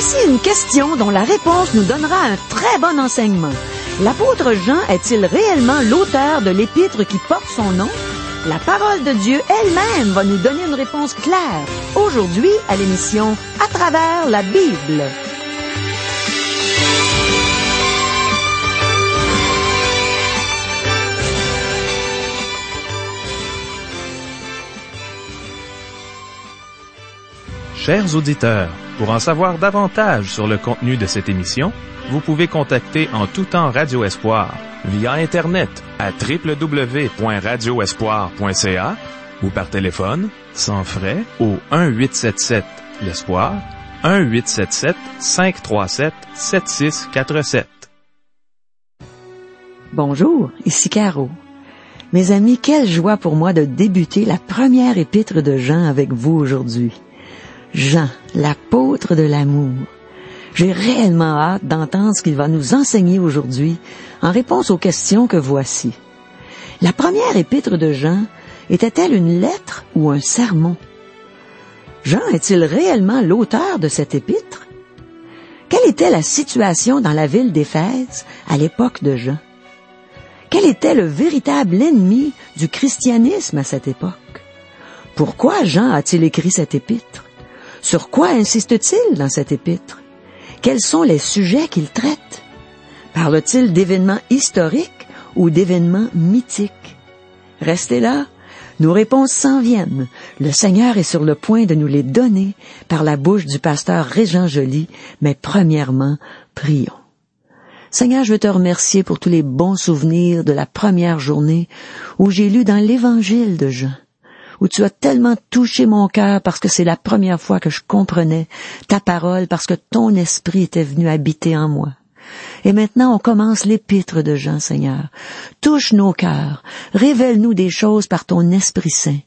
Voici une question dont la réponse nous donnera un très bon enseignement. L'apôtre Jean est-il réellement l'auteur de l'épître qui porte son nom? La parole de Dieu elle-même va nous donner une réponse claire aujourd'hui à l'émission À travers la Bible. Chers auditeurs, pour en savoir davantage sur le contenu de cette émission, vous pouvez contacter en tout temps Radio Espoir via Internet à www.radioespoir.ca ou par téléphone, sans frais, au 1-877 L'Espoir, 1-877-537-7647. Bonjour, ici Caro. Mes amis, quelle joie pour moi de débuter la première épître de Jean avec vous aujourd'hui. Jean, l'apôtre de l'amour. J'ai réellement hâte d'entendre ce qu'il va nous enseigner aujourd'hui en réponse aux questions que voici. La première épître de Jean était-elle une lettre ou un sermon? Jean est-il réellement l'auteur de cette épître? Quelle était la situation dans la ville d'Éphèse à l'époque de Jean? Quel était le véritable ennemi du christianisme à cette époque? Pourquoi Jean a-t-il écrit cette épître? Sur quoi insiste-t-il dans cette épître? Quels sont les sujets qu'il traite? Parle-t-il d'événements historiques ou d'événements mythiques? Restez là. Nos réponses s'en viennent. Le Seigneur est sur le point de nous les donner par la bouche du pasteur Régent Joly, mais premièrement, prions. Seigneur, je veux te remercier pour tous les bons souvenirs de la première journée où j'ai lu dans l'Évangile de Jean où tu as tellement touché mon cœur parce que c'est la première fois que je comprenais ta parole, parce que ton esprit était venu habiter en moi. Et maintenant, on commence l'épître de Jean, Seigneur. Touche nos cœurs, révèle-nous des choses par ton Esprit Saint.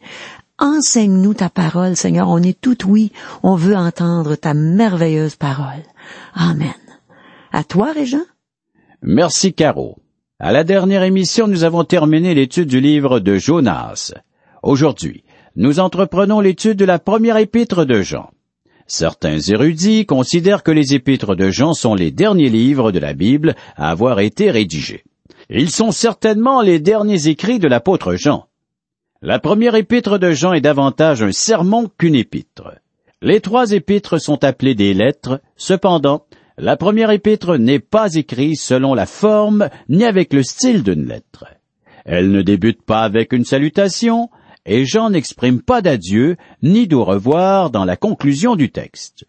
Enseigne-nous ta parole, Seigneur. On est tout oui, on veut entendre ta merveilleuse parole. Amen. À toi, Régent. Merci, Caro. À la dernière émission, nous avons terminé l'étude du livre de Jonas. Aujourd'hui, nous entreprenons l'étude de la première épître de Jean. Certains érudits considèrent que les épîtres de Jean sont les derniers livres de la Bible à avoir été rédigés. Ils sont certainement les derniers écrits de l'apôtre Jean. La première épître de Jean est davantage un sermon qu'une épître. Les trois épîtres sont appelées des lettres, cependant, la première épître n'est pas écrite selon la forme ni avec le style d'une lettre. Elle ne débute pas avec une salutation, et Jean n'exprime pas d'adieu ni d'au revoir dans la conclusion du texte.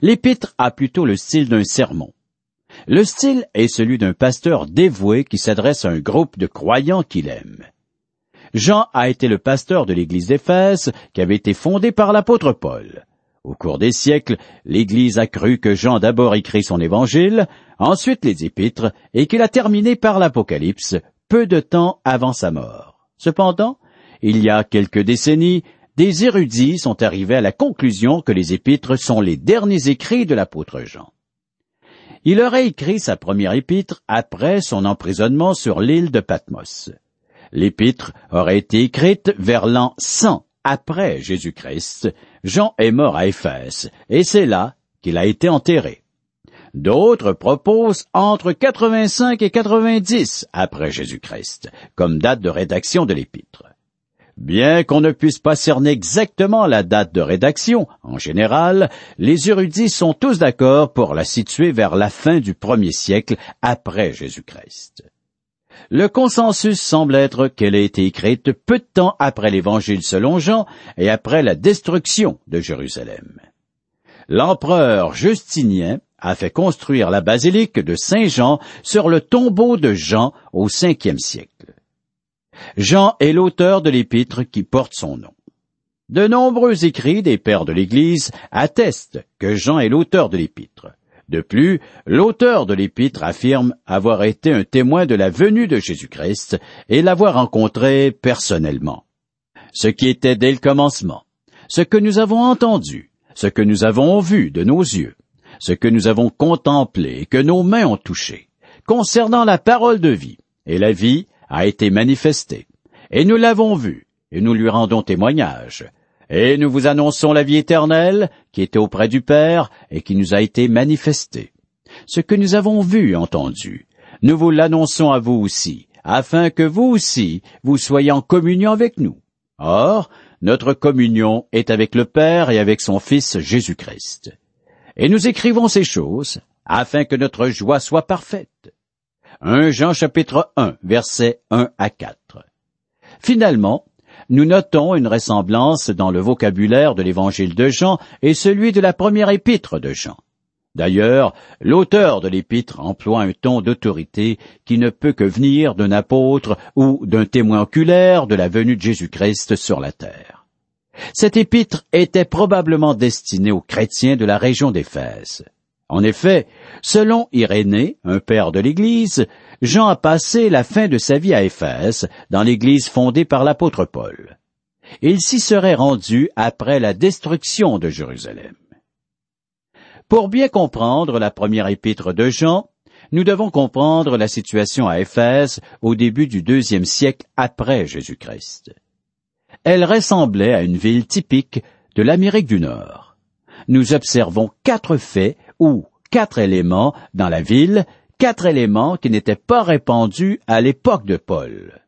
L'épître a plutôt le style d'un sermon. Le style est celui d'un pasteur dévoué qui s'adresse à un groupe de croyants qu'il aime. Jean a été le pasteur de l'église d'Éphèse qui avait été fondée par l'apôtre Paul. Au cours des siècles, l'Église a cru que Jean d'abord écrit son évangile, ensuite les épîtres, et qu'il a terminé par l'Apocalypse peu de temps avant sa mort. Cependant, il y a quelques décennies, des érudits sont arrivés à la conclusion que les épîtres sont les derniers écrits de l'apôtre Jean. Il aurait écrit sa première épître après son emprisonnement sur l'île de Patmos. L'épître aurait été écrite vers l'an 100 après Jésus-Christ. Jean est mort à Éphèse, et c'est là qu'il a été enterré. D'autres proposent entre 85 et 90 après Jésus-Christ, comme date de rédaction de l'épître. Bien qu'on ne puisse pas cerner exactement la date de rédaction, en général, les érudits sont tous d'accord pour la situer vers la fin du premier siècle après Jésus-Christ. Le consensus semble être qu'elle a été écrite peu de temps après l'Évangile selon Jean et après la destruction de Jérusalem. L'empereur Justinien a fait construire la basilique de Saint-Jean sur le tombeau de Jean au cinquième siècle. Jean est l'auteur de l'épître qui porte son nom. De nombreux écrits des pères de l'Église attestent que Jean est l'auteur de l'épître. De plus, l'auteur de l'épître affirme avoir été un témoin de la venue de Jésus-Christ et l'avoir rencontré personnellement. Ce qui était dès le commencement, ce que nous avons entendu, ce que nous avons vu de nos yeux, ce que nous avons contemplé et que nos mains ont touché, concernant la parole de vie et la vie a été manifestée. Et nous l'avons vu, et nous lui rendons témoignage. Et nous vous annonçons la vie éternelle qui était auprès du Père et qui nous a été manifestée. Ce que nous avons vu entendu, nous vous l'annonçons à vous aussi, afin que vous aussi vous soyez en communion avec nous. Or, notre communion est avec le Père et avec son Fils Jésus-Christ. Et nous écrivons ces choses afin que notre joie soit parfaite. 1 Jean chapitre 1 versets 1 à 4. Finalement, nous notons une ressemblance dans le vocabulaire de l'évangile de Jean et celui de la première épître de Jean. D'ailleurs, l'auteur de l'épître emploie un ton d'autorité qui ne peut que venir d'un apôtre ou d'un témoin oculaire de la venue de Jésus-Christ sur la terre. Cette épître était probablement destinée aux chrétiens de la région d'Éphèse. En effet, selon Irénée, un père de l'Église, Jean a passé la fin de sa vie à Éphèse, dans l'Église fondée par l'apôtre Paul. Il s'y serait rendu après la destruction de Jérusalem. Pour bien comprendre la première épître de Jean, nous devons comprendre la situation à Éphèse au début du deuxième siècle après Jésus-Christ. Elle ressemblait à une ville typique de l'Amérique du Nord. Nous observons quatre faits ou quatre éléments dans la ville, quatre éléments qui n'étaient pas répandus à l'époque de Paul.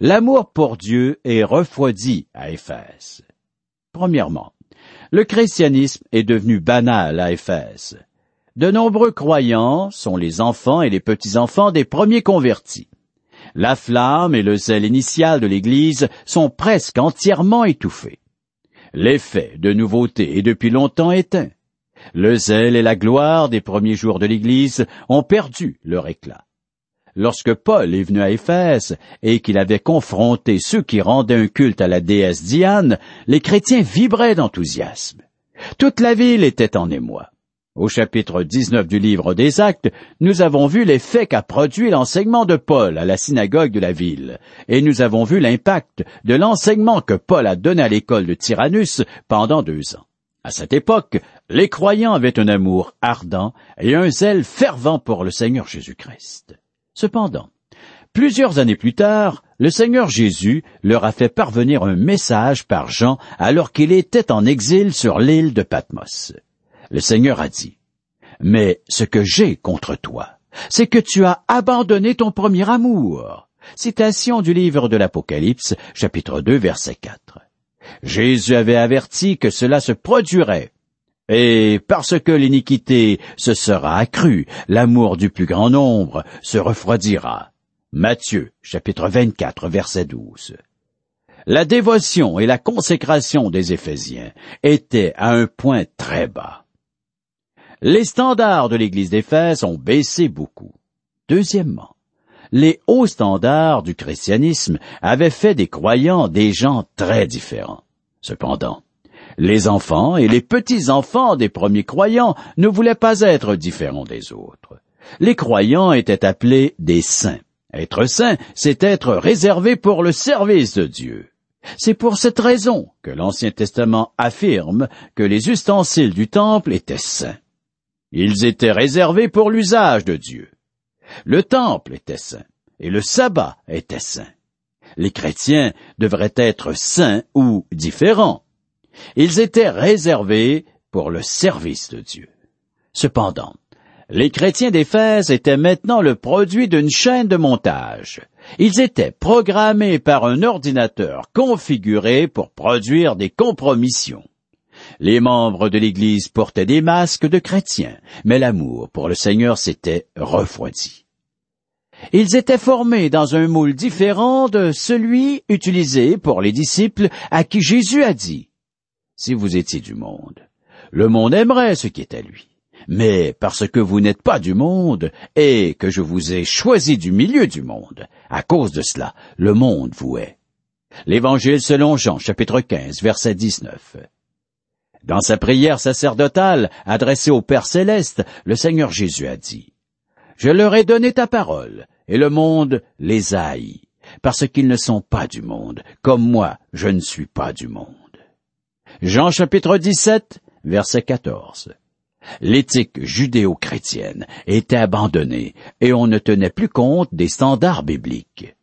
L'amour pour Dieu est refroidi à Éphèse. Premièrement, le christianisme est devenu banal à Éphèse. De nombreux croyants sont les enfants et les petits-enfants des premiers convertis. La flamme et le zèle initial de l'Église sont presque entièrement étouffés. L'effet de nouveauté est depuis longtemps éteint. Le zèle et la gloire des premiers jours de l'Église ont perdu leur éclat. Lorsque Paul est venu à Éphèse et qu'il avait confronté ceux qui rendaient un culte à la déesse Diane, les chrétiens vibraient d'enthousiasme. Toute la ville était en émoi. Au chapitre 19 du livre des Actes, nous avons vu l'effet qu'a produit l'enseignement de Paul à la synagogue de la ville, et nous avons vu l'impact de l'enseignement que Paul a donné à l'école de Tyrannus pendant deux ans. À cette époque, les croyants avaient un amour ardent et un zèle fervent pour le Seigneur Jésus-Christ. Cependant, plusieurs années plus tard, le Seigneur Jésus leur a fait parvenir un message par Jean alors qu'il était en exil sur l'île de Patmos. Le Seigneur a dit, Mais ce que j'ai contre toi, c'est que tu as abandonné ton premier amour. Citation du livre de l'Apocalypse, chapitre 2, verset 4. Jésus avait averti que cela se produirait. Et parce que l'iniquité se sera accrue, l'amour du plus grand nombre se refroidira. Matthieu, chapitre 24, verset 12. La dévotion et la consécration des Éphésiens étaient à un point très bas. Les standards de l'Église d'Éphèse ont baissé beaucoup. Deuxièmement, les hauts standards du christianisme avaient fait des croyants des gens très différents. Cependant, les enfants et les petits-enfants des premiers croyants ne voulaient pas être différents des autres. Les croyants étaient appelés des saints. Être saint, c'est être réservé pour le service de Dieu. C'est pour cette raison que l'Ancien Testament affirme que les ustensiles du temple étaient saints. Ils étaient réservés pour l'usage de Dieu. Le temple était saint et le sabbat était saint. Les chrétiens devraient être saints ou différents. Ils étaient réservés pour le service de Dieu. Cependant, les chrétiens d'Éphèse étaient maintenant le produit d'une chaîne de montage. Ils étaient programmés par un ordinateur configuré pour produire des compromissions. Les membres de l'Église portaient des masques de chrétiens, mais l'amour pour le Seigneur s'était refroidi. Ils étaient formés dans un moule différent de celui utilisé pour les disciples à qui Jésus a dit, Si vous étiez du monde, le monde aimerait ce qui est à lui. Mais parce que vous n'êtes pas du monde et que je vous ai choisi du milieu du monde, à cause de cela, le monde vous est. L'Évangile selon Jean, chapitre 15, verset 19. Dans sa prière sacerdotale adressée au Père céleste, le Seigneur Jésus a dit, Je leur ai donné ta parole, et le monde les haït, parce qu'ils ne sont pas du monde, comme moi je ne suis pas du monde. Jean chapitre 17, verset 14. L'éthique judéo-chrétienne était abandonnée et on ne tenait plus compte des standards bibliques.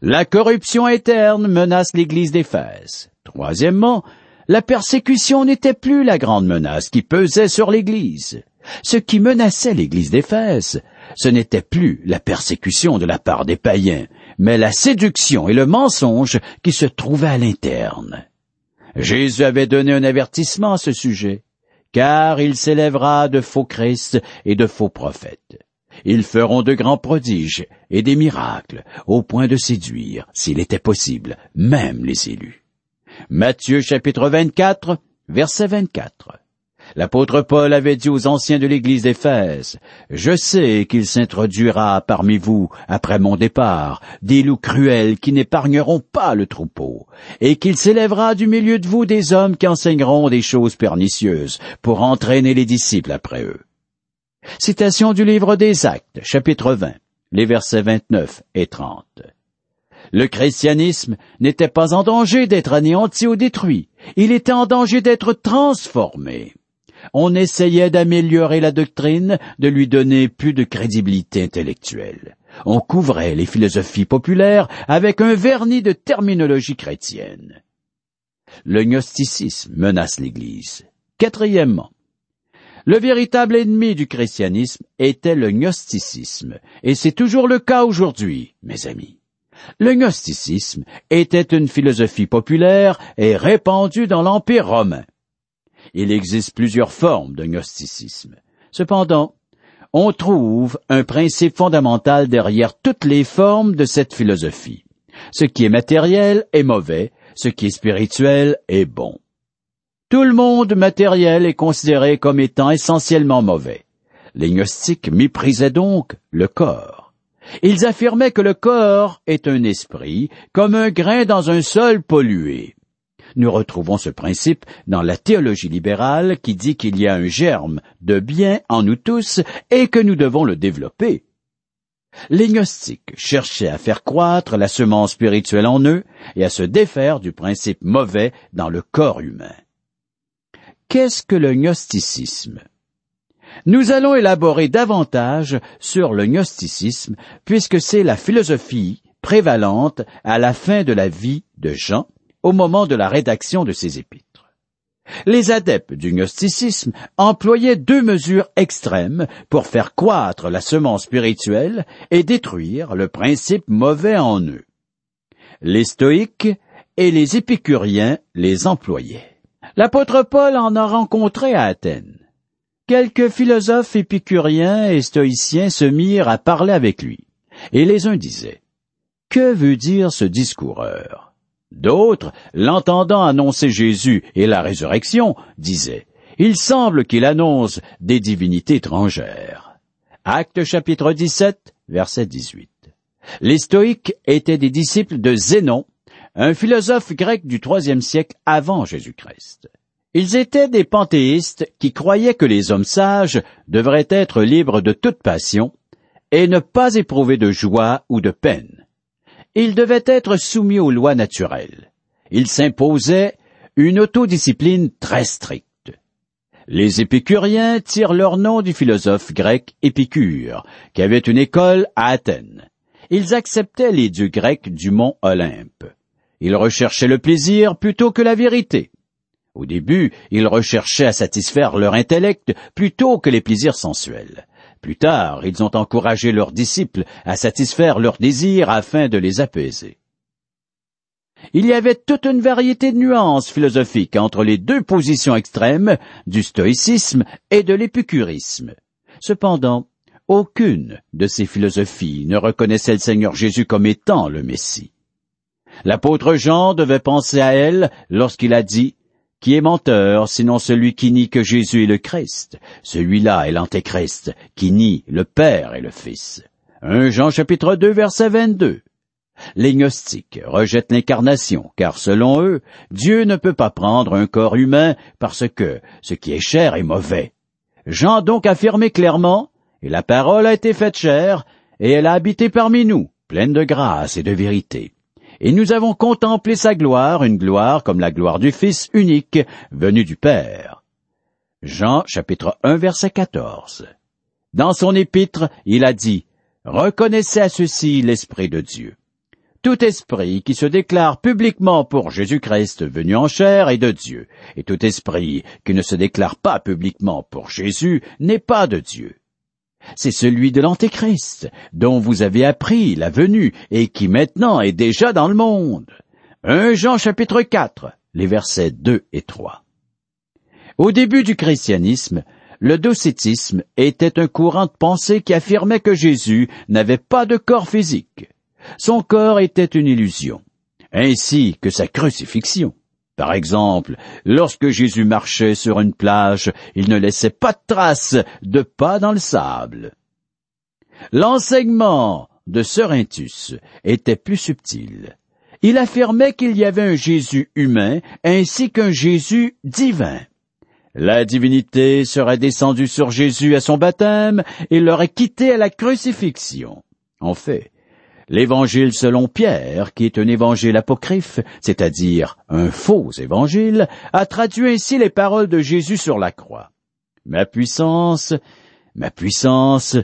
La corruption interne menace l'Église d'Éphèse. Troisièmement, la persécution n'était plus la grande menace qui pesait sur l'Église. Ce qui menaçait l'Église d'Éphèse, ce n'était plus la persécution de la part des païens, mais la séduction et le mensonge qui se trouvaient à l'interne. Jésus avait donné un avertissement à ce sujet, car il s'élèvera de faux Christ et de faux prophètes. Ils feront de grands prodiges et des miracles, au point de séduire, s'il était possible, même les élus. Matthieu chapitre 24, verset 24. L'apôtre Paul avait dit aux anciens de l'église d'Éphèse, Je sais qu'il s'introduira parmi vous, après mon départ, des loups cruels qui n'épargneront pas le troupeau, et qu'il s'élèvera du milieu de vous des hommes qui enseigneront des choses pernicieuses, pour entraîner les disciples après eux. Citation du livre des Actes, chapitre 20, les versets 29 et 30. Le christianisme n'était pas en danger d'être anéanti ou détruit, il était en danger d'être transformé. On essayait d'améliorer la doctrine, de lui donner plus de crédibilité intellectuelle. On couvrait les philosophies populaires avec un vernis de terminologie chrétienne. Le gnosticisme menace l'Église. Quatrièmement, le véritable ennemi du christianisme était le gnosticisme, et c'est toujours le cas aujourd'hui, mes amis. Le gnosticisme était une philosophie populaire et répandue dans l'Empire romain. Il existe plusieurs formes de gnosticisme. Cependant, on trouve un principe fondamental derrière toutes les formes de cette philosophie. Ce qui est matériel est mauvais, ce qui est spirituel est bon. Tout le monde matériel est considéré comme étant essentiellement mauvais. Les gnostiques méprisaient donc le corps. Ils affirmaient que le corps est un esprit, comme un grain dans un sol pollué. Nous retrouvons ce principe dans la théologie libérale qui dit qu'il y a un germe de bien en nous tous et que nous devons le développer. Les gnostiques cherchaient à faire croître la semence spirituelle en eux et à se défaire du principe mauvais dans le corps humain. Qu'est-ce que le gnosticisme? Nous allons élaborer davantage sur le gnosticisme puisque c'est la philosophie prévalente à la fin de la vie de Jean au moment de la rédaction de ses épîtres. Les adeptes du gnosticisme employaient deux mesures extrêmes pour faire croître la semence spirituelle et détruire le principe mauvais en eux. Les stoïques et les épicuriens les employaient. L'apôtre Paul en a rencontré à Athènes. Quelques philosophes épicuriens et stoïciens se mirent à parler avec lui, et les uns disaient, Que veut dire ce discoureur? D'autres, l'entendant annoncer Jésus et la résurrection, disaient, Il semble qu'il annonce des divinités étrangères. Acte chapitre 17, verset 18. Les stoïques étaient des disciples de Zénon, un philosophe grec du troisième siècle avant Jésus-Christ. Ils étaient des panthéistes qui croyaient que les hommes sages devraient être libres de toute passion et ne pas éprouver de joie ou de peine il devait être soumis aux lois naturelles. Il s'imposait une autodiscipline très stricte. Les épicuriens tirent leur nom du philosophe grec Épicure, qui avait une école à Athènes. Ils acceptaient les dieux grecs du mont Olympe. Ils recherchaient le plaisir plutôt que la vérité. Au début, ils recherchaient à satisfaire leur intellect plutôt que les plaisirs sensuels. Plus tard, ils ont encouragé leurs disciples à satisfaire leurs désirs afin de les apaiser. Il y avait toute une variété de nuances philosophiques entre les deux positions extrêmes du stoïcisme et de l'épicurisme. Cependant, aucune de ces philosophies ne reconnaissait le Seigneur Jésus comme étant le Messie. L'apôtre Jean devait penser à elle lorsqu'il a dit qui est menteur, sinon celui qui nie que Jésus est le Christ. Celui-là est l'Antéchrist, qui nie le Père et le Fils. 1 Jean chapitre 2 verset 22. Les gnostiques rejettent l'incarnation, car selon eux, Dieu ne peut pas prendre un corps humain parce que ce qui est cher est mauvais. Jean donc affirmé clairement, et la parole a été faite chair, et elle a habité parmi nous, pleine de grâce et de vérité et nous avons contemplé sa gloire, une gloire comme la gloire du Fils unique, venu du Père. Jean chapitre 1 verset 14. Dans son épître, il a dit, Reconnaissez à ceci l'Esprit de Dieu. tout esprit qui se déclare publiquement pour Jésus-Christ venu en chair est de Dieu, et tout esprit qui ne se déclare pas publiquement pour Jésus n'est pas de Dieu. C'est celui de l'Antéchrist, dont vous avez appris la venue et qui maintenant est déjà dans le monde. 1 Jean chapitre 4, les versets 2 et 3. Au début du christianisme, le docétisme était un courant de pensée qui affirmait que Jésus n'avait pas de corps physique. Son corps était une illusion, ainsi que sa crucifixion. Par exemple, lorsque Jésus marchait sur une plage, il ne laissait pas de traces de pas dans le sable. L'enseignement de Serinthus était plus subtil. Il affirmait qu'il y avait un Jésus humain ainsi qu'un Jésus divin. La divinité serait descendue sur Jésus à son baptême et l'aurait quitté à la crucifixion. En fait, L'évangile selon Pierre, qui est un évangile apocryphe, c'est-à-dire un faux évangile, a traduit ainsi les paroles de Jésus sur la croix. Ma puissance, ma puissance,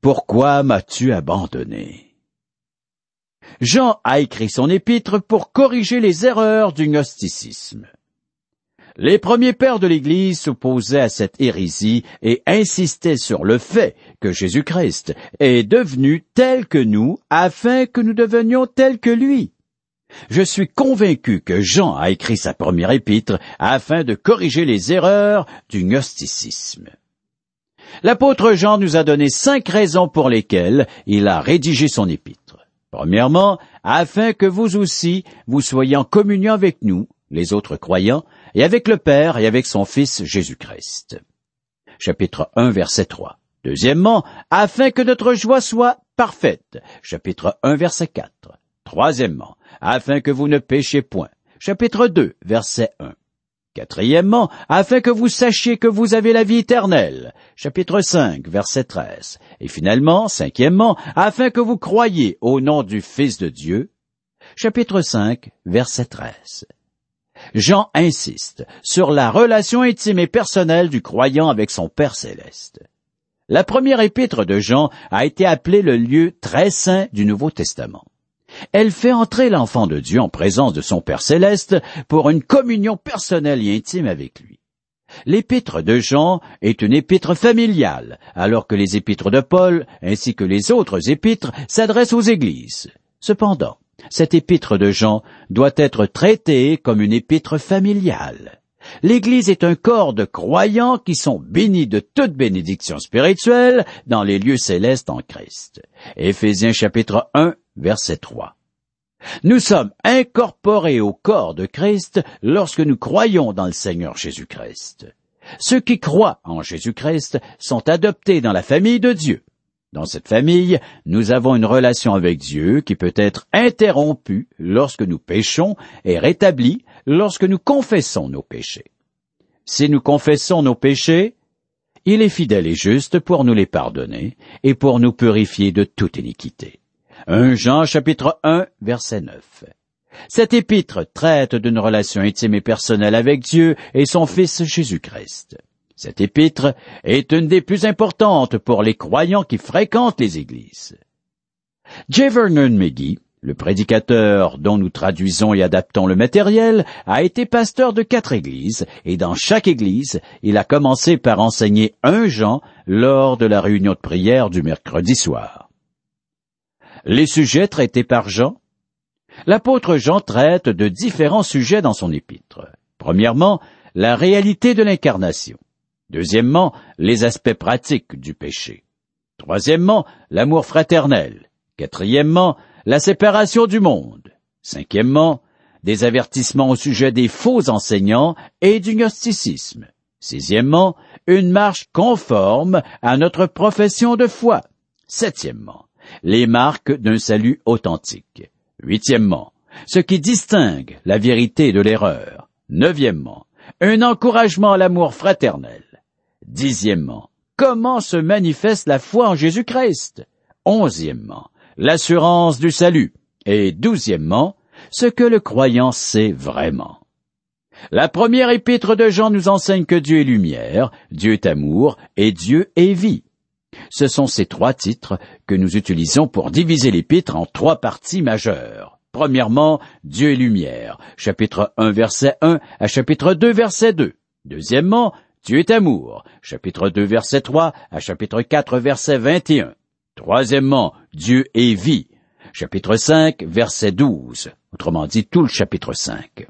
pourquoi m'as-tu abandonné? Jean a écrit son épître pour corriger les erreurs du gnosticisme. Les premiers pères de l'Église s'opposaient à cette hérésie et insistaient sur le fait que Jésus-Christ est devenu tel que nous afin que nous devenions tels que lui. Je suis convaincu que Jean a écrit sa première épître afin de corriger les erreurs du gnosticisme. L'apôtre Jean nous a donné cinq raisons pour lesquelles il a rédigé son épître. Premièrement, afin que vous aussi, vous soyez en communion avec nous, les autres croyants, et avec le Père et avec son Fils Jésus-Christ. Chapitre 1, verset 3. Deuxièmement, afin que notre joie soit parfaite. Chapitre 1, verset 4. Troisièmement, afin que vous ne péchiez point. Chapitre 2, verset 1. Quatrièmement, afin que vous sachiez que vous avez la vie éternelle. Chapitre 5, verset 13. Et finalement, cinquièmement, afin que vous croyiez au nom du Fils de Dieu. Chapitre 5, verset 13. Jean insiste sur la relation intime et personnelle du croyant avec son Père céleste. La première épître de Jean a été appelée le lieu très saint du Nouveau Testament. Elle fait entrer l'enfant de Dieu en présence de son Père céleste pour une communion personnelle et intime avec lui. L'épître de Jean est une épître familiale, alors que les épîtres de Paul, ainsi que les autres épîtres, s'adressent aux églises. Cependant, cette épître de Jean doit être traitée comme une épître familiale. L'Église est un corps de croyants qui sont bénis de toute bénédiction spirituelle dans les lieux célestes en Christ. Éphésiens chapitre 1, verset 3. Nous sommes incorporés au corps de Christ lorsque nous croyons dans le Seigneur Jésus-Christ. Ceux qui croient en Jésus-Christ sont adoptés dans la famille de Dieu. Dans cette famille, nous avons une relation avec Dieu qui peut être interrompue lorsque nous péchons et rétablie lorsque nous confessons nos péchés. Si nous confessons nos péchés, il est fidèle et juste pour nous les pardonner et pour nous purifier de toute iniquité. 1 Jean chapitre 1 verset 9. Cet épître traite d'une relation intime et personnelle avec Dieu et son Fils Jésus-Christ. Cette épître est une des plus importantes pour les croyants qui fréquentent les églises. J. Vernon McGee, le prédicateur dont nous traduisons et adaptons le matériel, a été pasteur de quatre églises, et dans chaque église, il a commencé par enseigner un Jean lors de la réunion de prière du mercredi soir. Les sujets traités par Jean L'apôtre Jean traite de différents sujets dans son épître. Premièrement, la réalité de l'incarnation. Deuxièmement, les aspects pratiques du péché. Troisièmement, l'amour fraternel. Quatrièmement, la séparation du monde. Cinquièmement, des avertissements au sujet des faux enseignants et du gnosticisme. Sixièmement, une marche conforme à notre profession de foi. Septièmement, les marques d'un salut authentique. Huitièmement, ce qui distingue la vérité de l'erreur. Neuvièmement, un encouragement à l'amour fraternel. Dixièmement, comment se manifeste la foi en Jésus-Christ? Onzièmement, l'assurance du salut. Et douzièmement, ce que le croyant sait vraiment. La première épître de Jean nous enseigne que Dieu est lumière, Dieu est amour et Dieu est vie. Ce sont ces trois titres que nous utilisons pour diviser l'épître en trois parties majeures. Premièrement, Dieu est lumière. Chapitre 1, verset 1 à chapitre 2, verset 2. Deuxièmement, Dieu est amour. Chapitre 2, verset 3 à chapitre 4, verset 21. Troisièmement, Dieu est vie. Chapitre 5, verset 12. Autrement dit, tout le chapitre 5.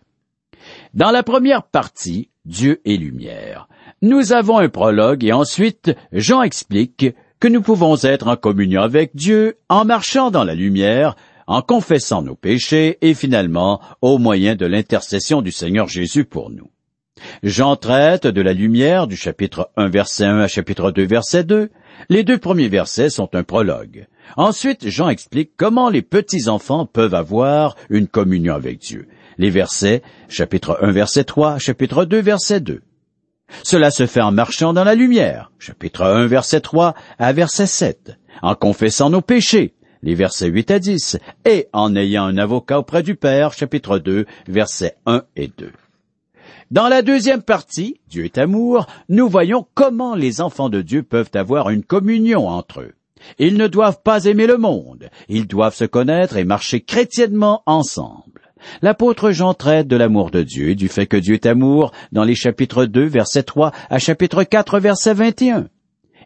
Dans la première partie, Dieu est lumière. Nous avons un prologue et ensuite Jean explique que nous pouvons être en communion avec Dieu en marchant dans la lumière, en confessant nos péchés et finalement au moyen de l'intercession du Seigneur Jésus pour nous. Jean traite de la lumière du chapitre 1 verset 1 à chapitre 2 verset 2. Les deux premiers versets sont un prologue. Ensuite, Jean explique comment les petits-enfants peuvent avoir une communion avec Dieu. Les versets, chapitre 1 verset 3, chapitre 2 verset 2. Cela se fait en marchant dans la lumière, chapitre 1 verset 3 à verset 7, en confessant nos péchés, les versets 8 à 10, et en ayant un avocat auprès du Père, chapitre 2 versets 1 et 2. Dans la deuxième partie, Dieu est amour, nous voyons comment les enfants de Dieu peuvent avoir une communion entre eux. Ils ne doivent pas aimer le monde, ils doivent se connaître et marcher chrétiennement ensemble. L'apôtre Jean traite de l'amour de Dieu et du fait que Dieu est amour dans les chapitres 2, verset 3 à chapitre 4, verset 21.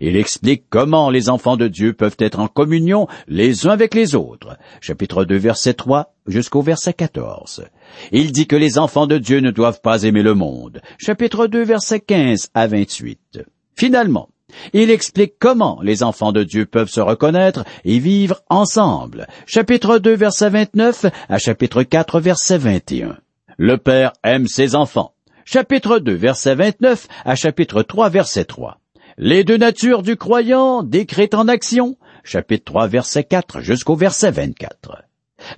Il explique comment les enfants de Dieu peuvent être en communion les uns avec les autres. Chapitre 2, verset 3 jusqu'au verset 14. Il dit que les enfants de Dieu ne doivent pas aimer le monde. Chapitre 2, verset 15 à 28. Finalement, il explique comment les enfants de Dieu peuvent se reconnaître et vivre ensemble. Chapitre 2, verset 29 à chapitre 4, verset 21. Le Père aime ses enfants. Chapitre 2, verset 29 à chapitre 3, verset 3. Les deux natures du croyant décrites en action. Chapitre 3, verset 4 jusqu'au verset 24.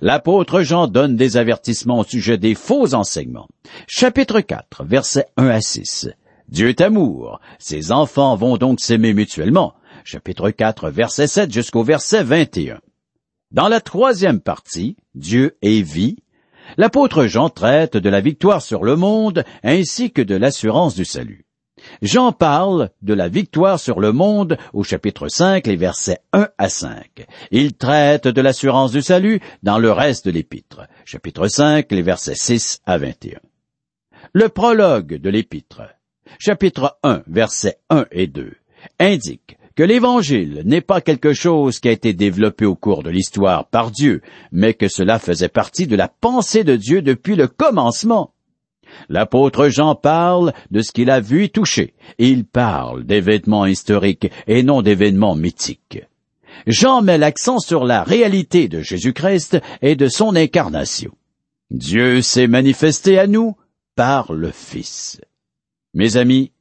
L'apôtre Jean donne des avertissements au sujet des faux enseignements. Chapitre 4, verset 1 à 6. Dieu est amour. Ses enfants vont donc s'aimer mutuellement. Chapitre 4, verset 7 jusqu'au verset 21. Dans la troisième partie, Dieu est vie, l'apôtre Jean traite de la victoire sur le monde ainsi que de l'assurance du salut. Jean parle de la victoire sur le monde au chapitre 5, les versets 1 à 5. Il traite de l'assurance du salut dans le reste de l'épître. Chapitre 5, les versets 6 à 21. Le prologue de l'épître chapitre 1, versets 1 et 2, indique que l'Évangile n'est pas quelque chose qui a été développé au cours de l'histoire par Dieu, mais que cela faisait partie de la pensée de Dieu depuis le commencement. L'apôtre Jean parle de ce qu'il a vu et touché, il parle d'événements historiques et non d'événements mythiques. Jean met l'accent sur la réalité de Jésus-Christ et de son incarnation. Dieu s'est manifesté à nous par le Fils. Mes amis,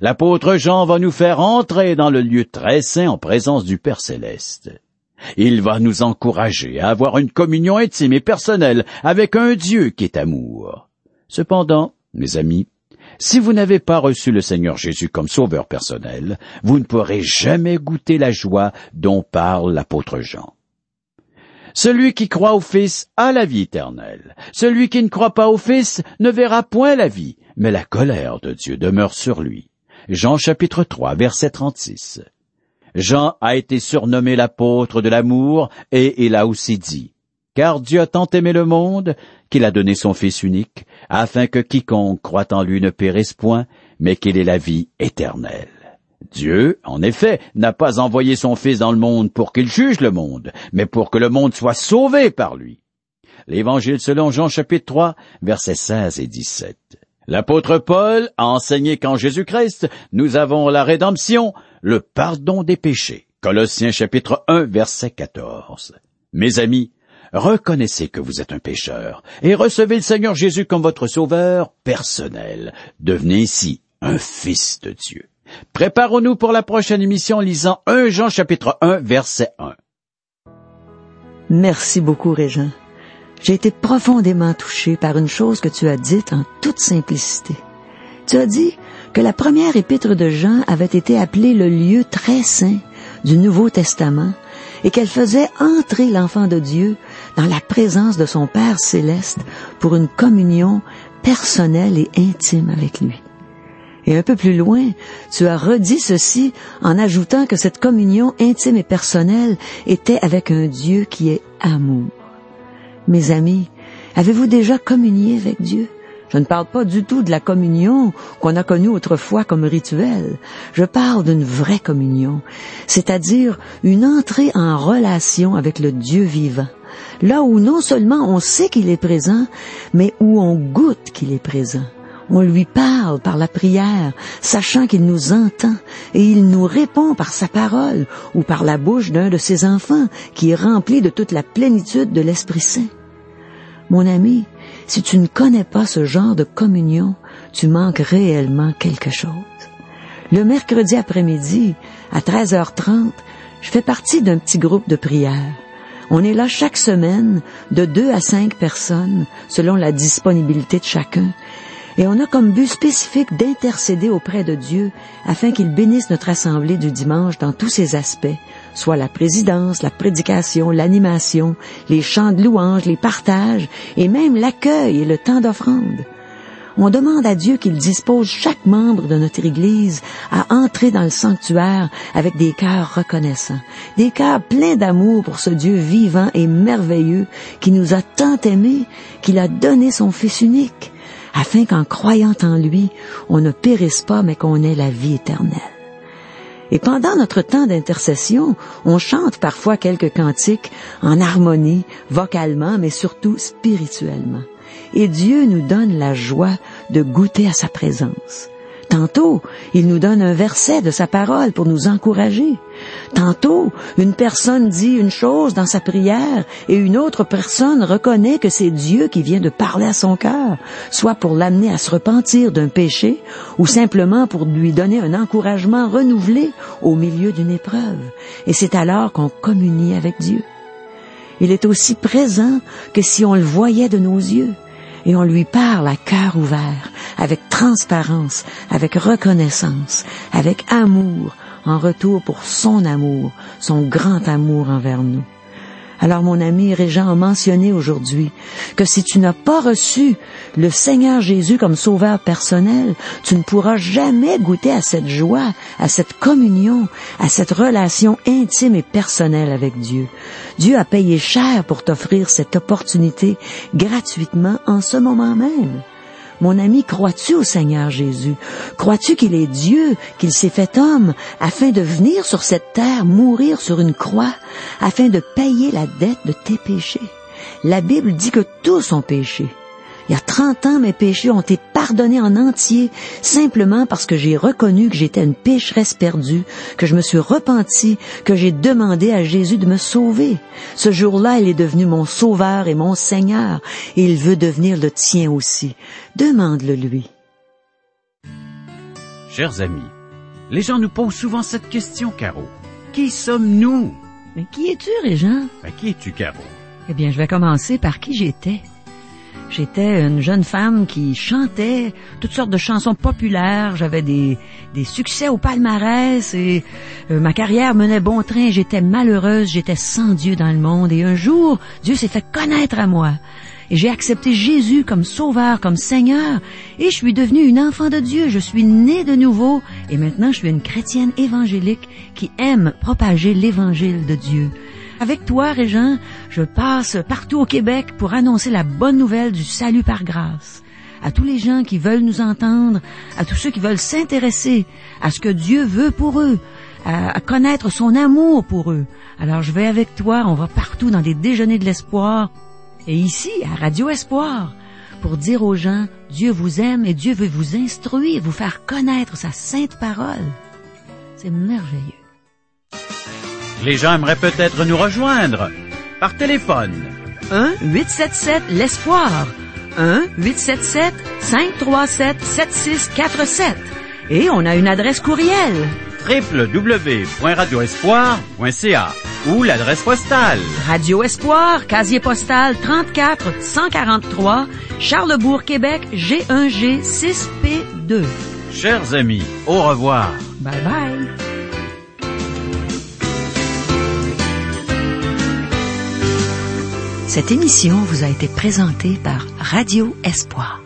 l'apôtre Jean va nous faire entrer dans le lieu très saint en présence du Père céleste. Il va nous encourager à avoir une communion intime et personnelle avec un Dieu qui est amour. Cependant, mes amis, si vous n'avez pas reçu le Seigneur Jésus comme sauveur personnel, vous ne pourrez jamais goûter la joie dont parle l'apôtre Jean. Celui qui croit au Fils a la vie éternelle. Celui qui ne croit pas au Fils ne verra point la vie, mais la colère de Dieu demeure sur lui. Jean chapitre 3 verset 36. Jean a été surnommé l'apôtre de l'amour et il a aussi dit, Car Dieu a tant aimé le monde qu'il a donné son Fils unique, afin que quiconque croit en lui ne périsse point, mais qu'il ait la vie éternelle. Dieu, en effet, n'a pas envoyé son Fils dans le monde pour qu'il juge le monde, mais pour que le monde soit sauvé par lui. L'Évangile selon Jean chapitre 3, versets 16 et 17. L'apôtre Paul a enseigné qu'en Jésus-Christ, nous avons la rédemption, le pardon des péchés. Colossiens chapitre 1 verset 14. Mes amis, reconnaissez que vous êtes un pécheur et recevez le Seigneur Jésus comme votre sauveur personnel. Devenez ici un fils de Dieu. Préparons-nous pour la prochaine émission en lisant 1 Jean chapitre 1 verset 1. Merci beaucoup, Régent. J'ai été profondément touché par une chose que tu as dite en toute simplicité. Tu as dit que la première épître de Jean avait été appelée le lieu très saint du Nouveau Testament et qu'elle faisait entrer l'enfant de Dieu dans la présence de son Père céleste pour une communion personnelle et intime avec lui. Et un peu plus loin, tu as redit ceci en ajoutant que cette communion intime et personnelle était avec un Dieu qui est amour. Mes amis, avez-vous déjà communié avec Dieu? Je ne parle pas du tout de la communion qu'on a connue autrefois comme rituel. Je parle d'une vraie communion, c'est-à-dire une entrée en relation avec le Dieu vivant, là où non seulement on sait qu'il est présent, mais où on goûte qu'il est présent. On lui parle par la prière, sachant qu'il nous entend, et il nous répond par sa parole ou par la bouche d'un de ses enfants qui est rempli de toute la plénitude de l'Esprit Saint. Mon ami, si tu ne connais pas ce genre de communion, tu manques réellement quelque chose. Le mercredi après-midi, à 13h30, je fais partie d'un petit groupe de prière. On est là chaque semaine, de deux à cinq personnes, selon la disponibilité de chacun, et on a comme but spécifique d'intercéder auprès de Dieu afin qu'il bénisse notre assemblée du dimanche dans tous ses aspects, soit la présidence, la prédication, l'animation, les chants de louange, les partages et même l'accueil et le temps d'offrande. On demande à Dieu qu'il dispose chaque membre de notre Église à entrer dans le sanctuaire avec des cœurs reconnaissants, des cœurs pleins d'amour pour ce Dieu vivant et merveilleux qui nous a tant aimés qu'il a donné son Fils unique, afin qu'en croyant en lui, on ne périsse pas mais qu'on ait la vie éternelle. Et pendant notre temps d'intercession, on chante parfois quelques cantiques en harmonie, vocalement, mais surtout spirituellement. Et Dieu nous donne la joie de goûter à sa présence. Tantôt, il nous donne un verset de sa parole pour nous encourager. Tantôt, une personne dit une chose dans sa prière et une autre personne reconnaît que c'est Dieu qui vient de parler à son cœur, soit pour l'amener à se repentir d'un péché ou simplement pour lui donner un encouragement renouvelé au milieu d'une épreuve. Et c'est alors qu'on communie avec Dieu. Il est aussi présent que si on le voyait de nos yeux et on lui parle à cœur ouvert, avec transparence, avec reconnaissance, avec amour, en retour pour son amour, son grand amour envers nous. Alors mon ami Régent a mentionné aujourd'hui que si tu n'as pas reçu le Seigneur Jésus comme sauveur personnel, tu ne pourras jamais goûter à cette joie, à cette communion, à cette relation intime et personnelle avec Dieu. Dieu a payé cher pour t'offrir cette opportunité gratuitement en ce moment même. Mon ami, crois-tu au Seigneur Jésus? Crois-tu qu'il est Dieu, qu'il s'est fait homme, afin de venir sur cette terre, mourir sur une croix, afin de payer la dette de tes péchés? La Bible dit que tous ont péché. Il y a trente ans, mes péchés ont été pardonnés en entier, simplement parce que j'ai reconnu que j'étais une pécheresse perdue, que je me suis repenti, que j'ai demandé à Jésus de me sauver. Ce jour-là, il est devenu mon sauveur et mon Seigneur, et il veut devenir le tien aussi. Demande-le lui. Chers amis, les gens nous posent souvent cette question, Caro. Qui sommes-nous? Mais qui es-tu, Régent? Ben, qui es-tu, Caro? Eh bien, je vais commencer par qui j'étais. J'étais une jeune femme qui chantait toutes sortes de chansons populaires. J'avais des, des succès au palmarès et euh, ma carrière menait bon train. J'étais malheureuse, j'étais sans Dieu dans le monde. Et un jour, Dieu s'est fait connaître à moi. Et j'ai accepté Jésus comme sauveur, comme Seigneur. Et je suis devenue une enfant de Dieu. Je suis née de nouveau. Et maintenant, je suis une chrétienne évangélique qui aime propager l'évangile de Dieu. Avec toi, Régent, je passe partout au Québec pour annoncer la bonne nouvelle du salut par grâce. À tous les gens qui veulent nous entendre, à tous ceux qui veulent s'intéresser à ce que Dieu veut pour eux, à, connaître son amour pour eux. Alors je vais avec toi, on va partout dans des déjeuners de l'espoir. Et ici, à Radio Espoir, pour dire aux gens, Dieu vous aime et Dieu veut vous instruire, vous faire connaître sa sainte parole. C'est merveilleux. Les gens aimeraient peut-être nous rejoindre par téléphone. 1-877-L'Espoir. 1-877-537-7647. Et on a une adresse courriel. www.radioespoir.ca ou l'adresse postale. Radio Espoir, casier postal 34 143, Charlebourg, Québec, G1G 6P2. Chers amis, au revoir. Bye bye. Cette émission vous a été présentée par Radio Espoir.